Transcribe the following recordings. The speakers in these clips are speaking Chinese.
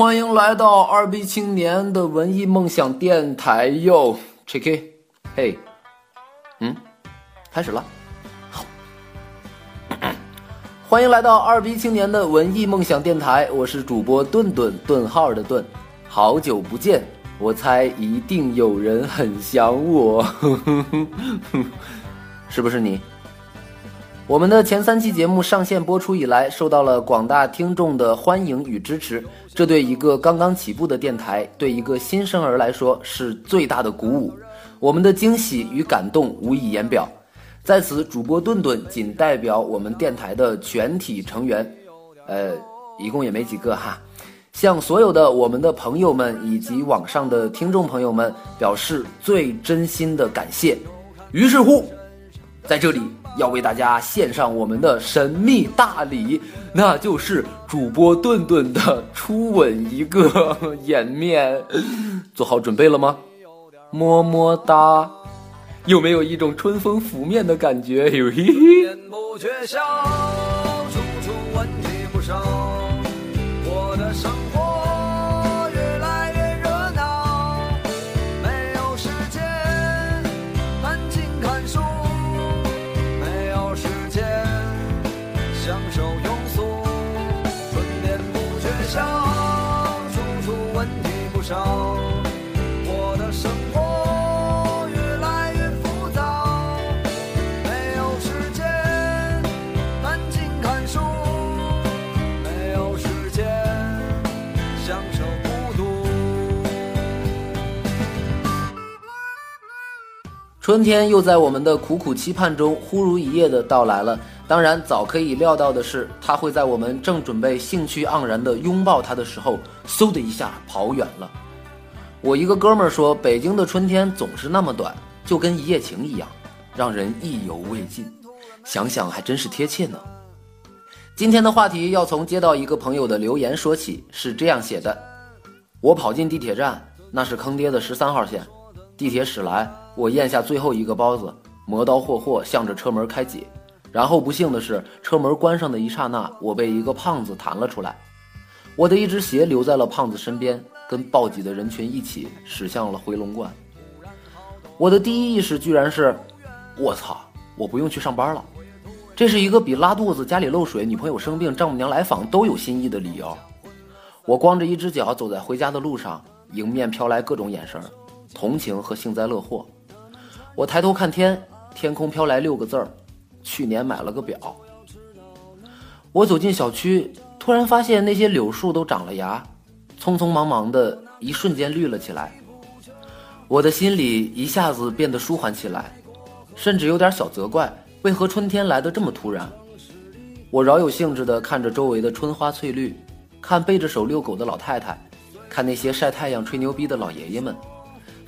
欢迎来到二逼青年的文艺梦想电台哟，check，嘿，嗯，开始了，好，欢迎来到二逼青年的文艺梦想电台，我是主播顿顿顿号的顿，好久不见，我猜一定有人很想我，是不是你？我们的前三期节目上线播出以来，受到了广大听众的欢迎与支持，这对一个刚刚起步的电台，对一个新生儿来说是最大的鼓舞。我们的惊喜与感动无以言表。在此，主播顿顿仅代表我们电台的全体成员，呃，一共也没几个哈，向所有的我们的朋友们以及网上的听众朋友们表示最真心的感谢。于是乎，在这里。要为大家献上我们的神秘大礼，那就是主播顿顿的初吻一个 颜面，做好准备了吗？么么哒，有没有一种春风拂面的感觉？嘿嘿。春天又在我们的苦苦期盼中忽如一夜的到来了。当然，早可以料到的是，它会在我们正准备兴趣盎然的拥抱它的时候，嗖的一下跑远了。我一个哥们儿说，北京的春天总是那么短，就跟一夜情一样，让人意犹未尽。想想还真是贴切呢。今天的话题要从接到一个朋友的留言说起，是这样写的：我跑进地铁站，那是坑爹的十三号线，地铁驶来。我咽下最后一个包子，磨刀霍霍向着车门开挤，然后不幸的是，车门关上的一刹那，我被一个胖子弹了出来，我的一只鞋留在了胖子身边，跟暴挤的人群一起驶向了回龙观。我的第一意识居然是，我操，我不用去上班了，这是一个比拉肚子、家里漏水、女朋友生病、丈母娘来访都有新意的理由。我光着一只脚走在回家的路上，迎面飘来各种眼神，同情和幸灾乐祸。我抬头看天，天空飘来六个字儿：去年买了个表。我走进小区，突然发现那些柳树都长了芽，匆匆忙忙的一瞬间绿了起来。我的心里一下子变得舒缓起来，甚至有点小责怪，为何春天来得这么突然？我饶有兴致地看着周围的春花翠绿，看背着手遛狗的老太太，看那些晒太阳吹牛逼的老爷爷们。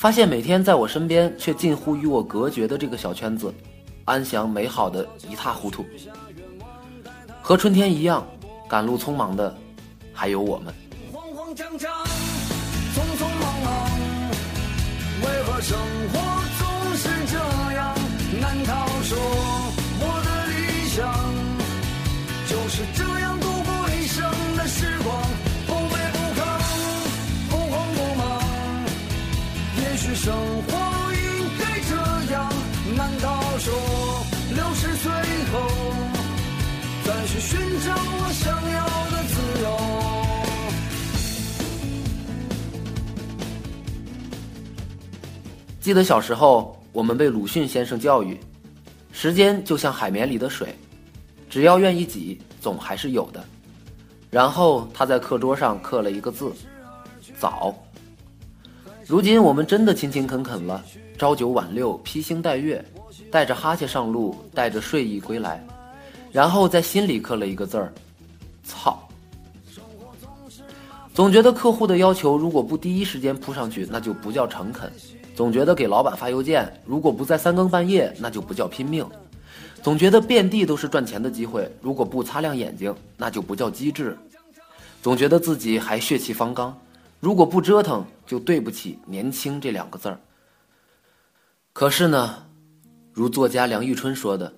发现每天在我身边却近乎与我隔绝的这个小圈子，安详美好的一塌糊涂。和春天一样，赶路匆忙的，还有我们。慌慌张张，匆匆忙忙，为何生活总是这样？难道说我的理想就是这样去寻找我想要的自由？记得小时候，我们被鲁迅先生教育：时间就像海绵里的水，只要愿意挤，总还是有的。然后他在课桌上刻了一个字：早。如今我们真的勤勤恳恳了，朝九晚六，披星戴月，带着哈欠上路，带着睡意归来，然后在心里刻了一个字儿：操。总觉得客户的要求如果不第一时间扑上去，那就不叫诚恳；总觉得给老板发邮件，如果不在三更半夜，那就不叫拼命；总觉得遍地都是赚钱的机会，如果不擦亮眼睛，那就不叫机智；总觉得自己还血气方刚。如果不折腾，就对不起“年轻”这两个字儿。可是呢，如作家梁玉春说的，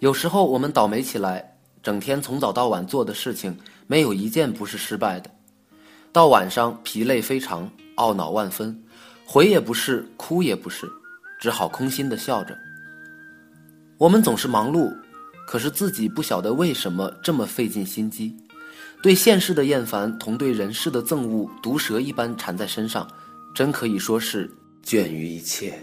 有时候我们倒霉起来，整天从早到晚做的事情，没有一件不是失败的。到晚上疲累非常，懊恼万分，回也不是，哭也不是，只好空心的笑着。我们总是忙碌，可是自己不晓得为什么这么费尽心机，对现世的厌烦同对人世的憎恶，毒蛇一般缠在身上，真可以说是倦于一切。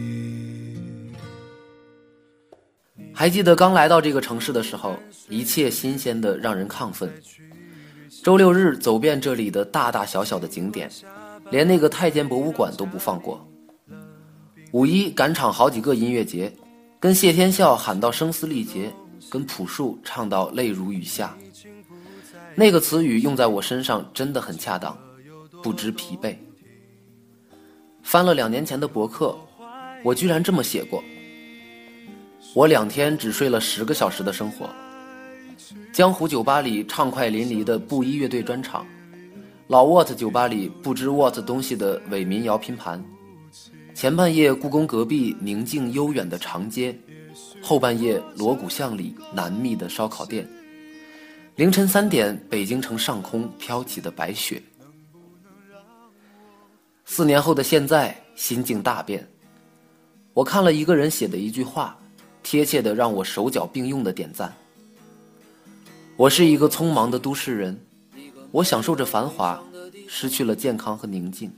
还记得刚来到这个城市的时候，一切新鲜的让人亢奋。周六日走遍这里的大大小小的景点，连那个太监博物馆都不放过。五一赶场好几个音乐节，跟谢天笑喊到声嘶力竭，跟朴树唱到泪如雨下。那个词语用在我身上真的很恰当，不知疲惫。翻了两年前的博客，我居然这么写过。我两天只睡了十个小时的生活。江湖酒吧里畅快淋漓的布衣乐队专场，老沃特酒吧里不知 what 东西的伪民谣拼盘，前半夜故宫隔壁宁静悠远的长街，后半夜锣鼓巷里难觅的烧烤店，凌晨三点北京城上空飘起的白雪。四年后的现在，心境大变。我看了一个人写的一句话。贴切的让我手脚并用的点赞。我是一个匆忙的都市人，我享受着繁华，失去了健康和宁静。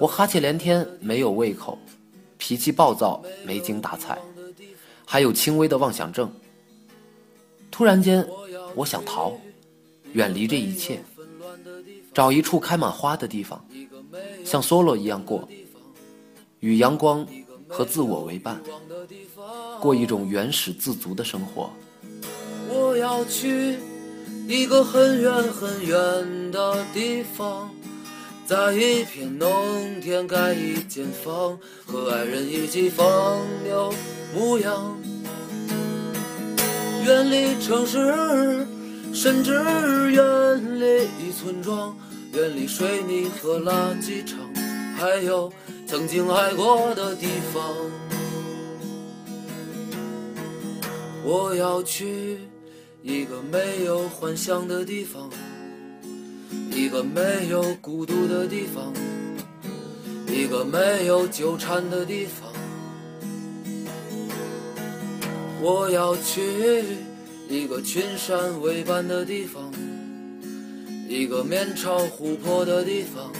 我哈欠连天，没有胃口，脾气暴躁，没精打采，还有轻微的妄想症。突然间，我想逃，远离这一切，找一处开满花的地方，像梭罗一样过，与阳光和自我为伴。过一种原始自足的生活。我要去一个很远很远的地方，在一片农田盖一间房，和爱人一起放牛牧羊。远离城市，甚至远离村庄，远离水泥和垃圾场，还有曾经爱过的地方。我要去一个没有幻想的地方，一个没有孤独的地方，一个没有纠缠的地方。我要去一个群山为伴的地方，一个面朝湖泊的地方，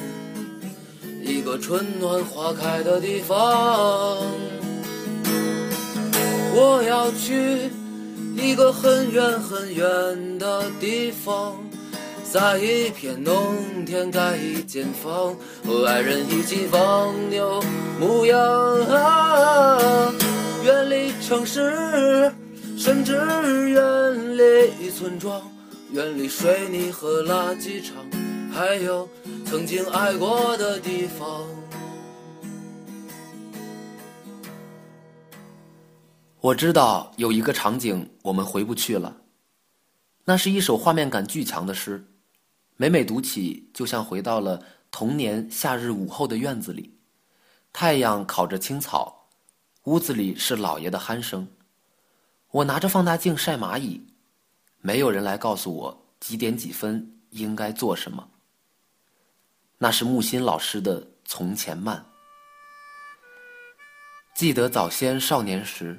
一个春暖花开的地方。我要去一个很远很远的地方，在一片农田盖一间房，和爱人一起放牛牧羊。啊远离城市，甚至远离村庄，远离水泥和垃圾场，还有曾经爱过的地方。我知道有一个场景我们回不去了，那是一首画面感巨强的诗，每每读起就像回到了童年夏日午后的院子里，太阳烤着青草，屋子里是老爷的鼾声，我拿着放大镜晒蚂蚁，没有人来告诉我几点几分应该做什么。那是木心老师的《从前慢》，记得早先少年时。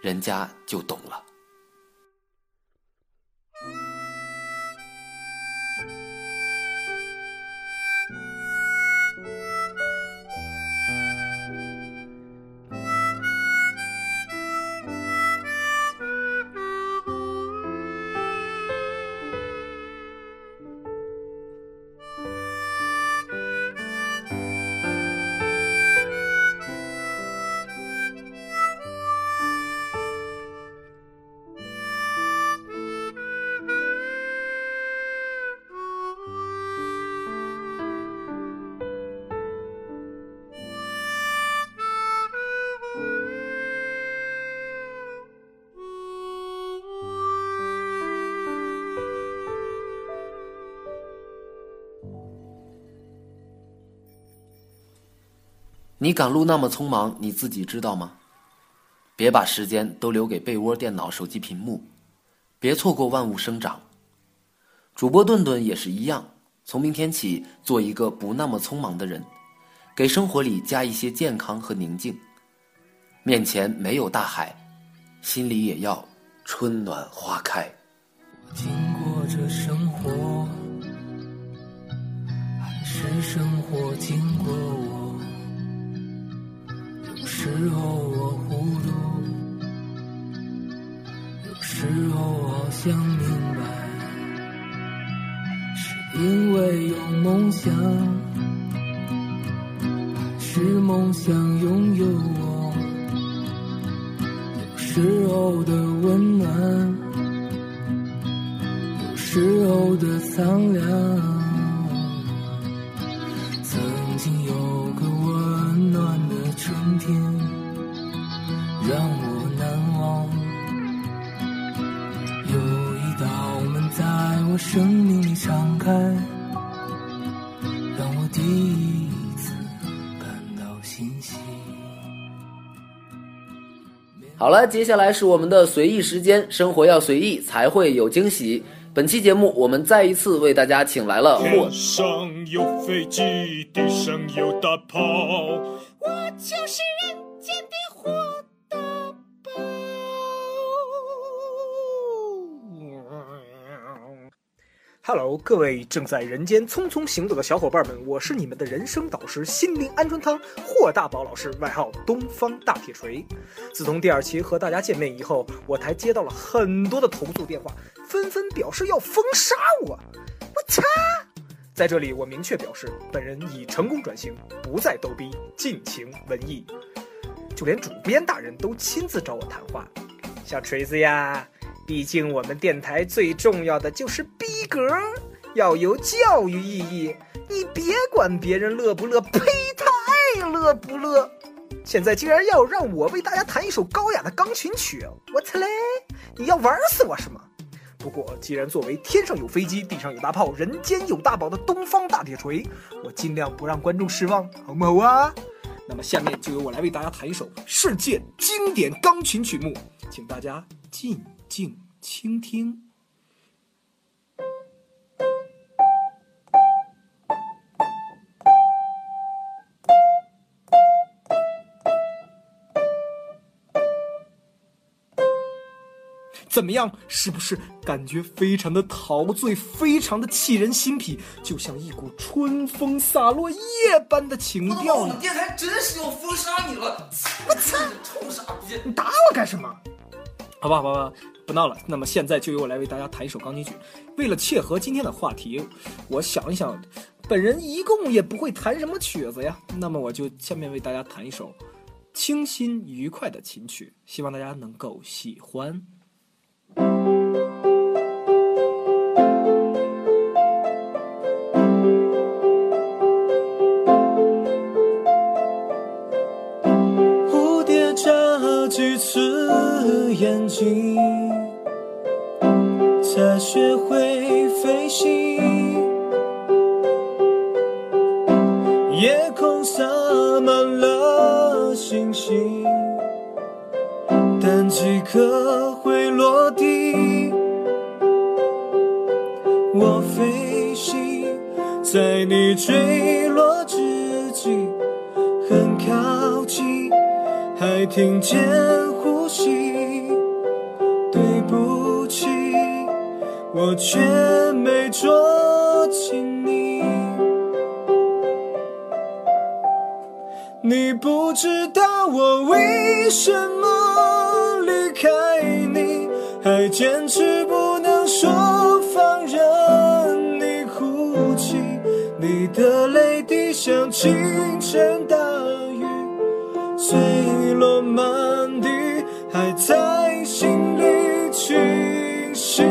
人家就懂了。你赶路那么匆忙，你自己知道吗？别把时间都留给被窝、电脑、手机屏幕，别错过万物生长。主播顿顿也是一样，从明天起做一个不那么匆忙的人，给生活里加一些健康和宁静。面前没有大海，心里也要春暖花开。我经过这生活，还是生活经过我。有时候我糊涂，有时候好像明白，是因为有梦想，是梦想拥有我。有时候的温暖。有时候的苍凉，好了，接下来是我们的随意时间，生活要随意才会有惊喜。本期节目，我们再一次为大家请来了霍天上有飞机，地上有大炮。我就是人间的火 Hello，各位正在人间匆匆行走的小伙伴们，我是你们的人生导师、心灵安春汤霍大宝老师，外号东方大铁锤。自从第二期和大家见面以后，我台接到了很多的投诉电话，纷纷表示要封杀我。我擦！在这里，我明确表示，本人已成功转型，不再逗逼，尽情文艺。就连主编大人都亲自找我谈话。小锤子呀，毕竟我们电台最重要的就是逼格，要有教育意义。你别管别人乐不乐，呸，他爱乐不乐。现在竟然要让我为大家弹一首高雅的钢琴曲，我操嘞！你要玩死我是吗？不过，既然作为天上有飞机，地上有大炮，人间有大宝的东方大铁锤，我尽量不让观众失望，好不好啊？那么下面就由我来为大家弹一首世界经典钢琴曲目，请大家静静倾听。怎么样？是不是感觉非常的陶醉，非常的沁人心脾，就像一股春风洒落叶般的情调呢？电台真是要封杀你了！我操，臭傻逼！你打我干什么？好吧，好吧，不闹了。那么现在就由我来为大家弹一首钢琴曲。为了切合今天的话题，我想一想，本人一共也不会弹什么曲子呀。那么我就下面为大家弹一首清新愉快的琴曲，希望大家能够喜欢。蝴蝶眨几次眼睛，在你坠落之际，很靠近，还听见呼吸。对不起，我却没捉紧你。你不知道我为什么离开你，还坚持不能说你的泪滴像倾盆大雨，碎落满地，还在心里清晰。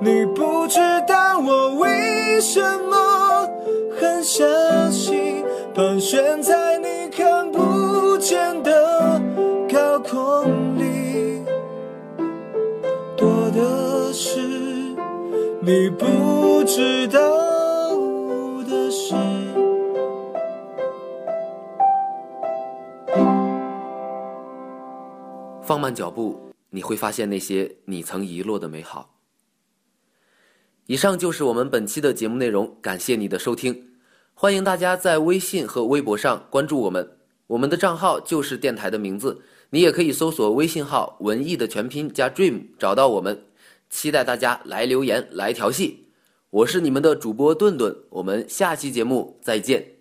你不知道我为什么狠下心，盘旋在你看不见的高空里，多的是你不知道放慢脚步，你会发现那些你曾遗落的美好。以上就是我们本期的节目内容，感谢你的收听。欢迎大家在微信和微博上关注我们，我们的账号就是电台的名字。你也可以搜索微信号“文艺”的全拼加 “dream” 找到我们。期待大家来留言来调戏。我是你们的主播顿顿，我们下期节目再见。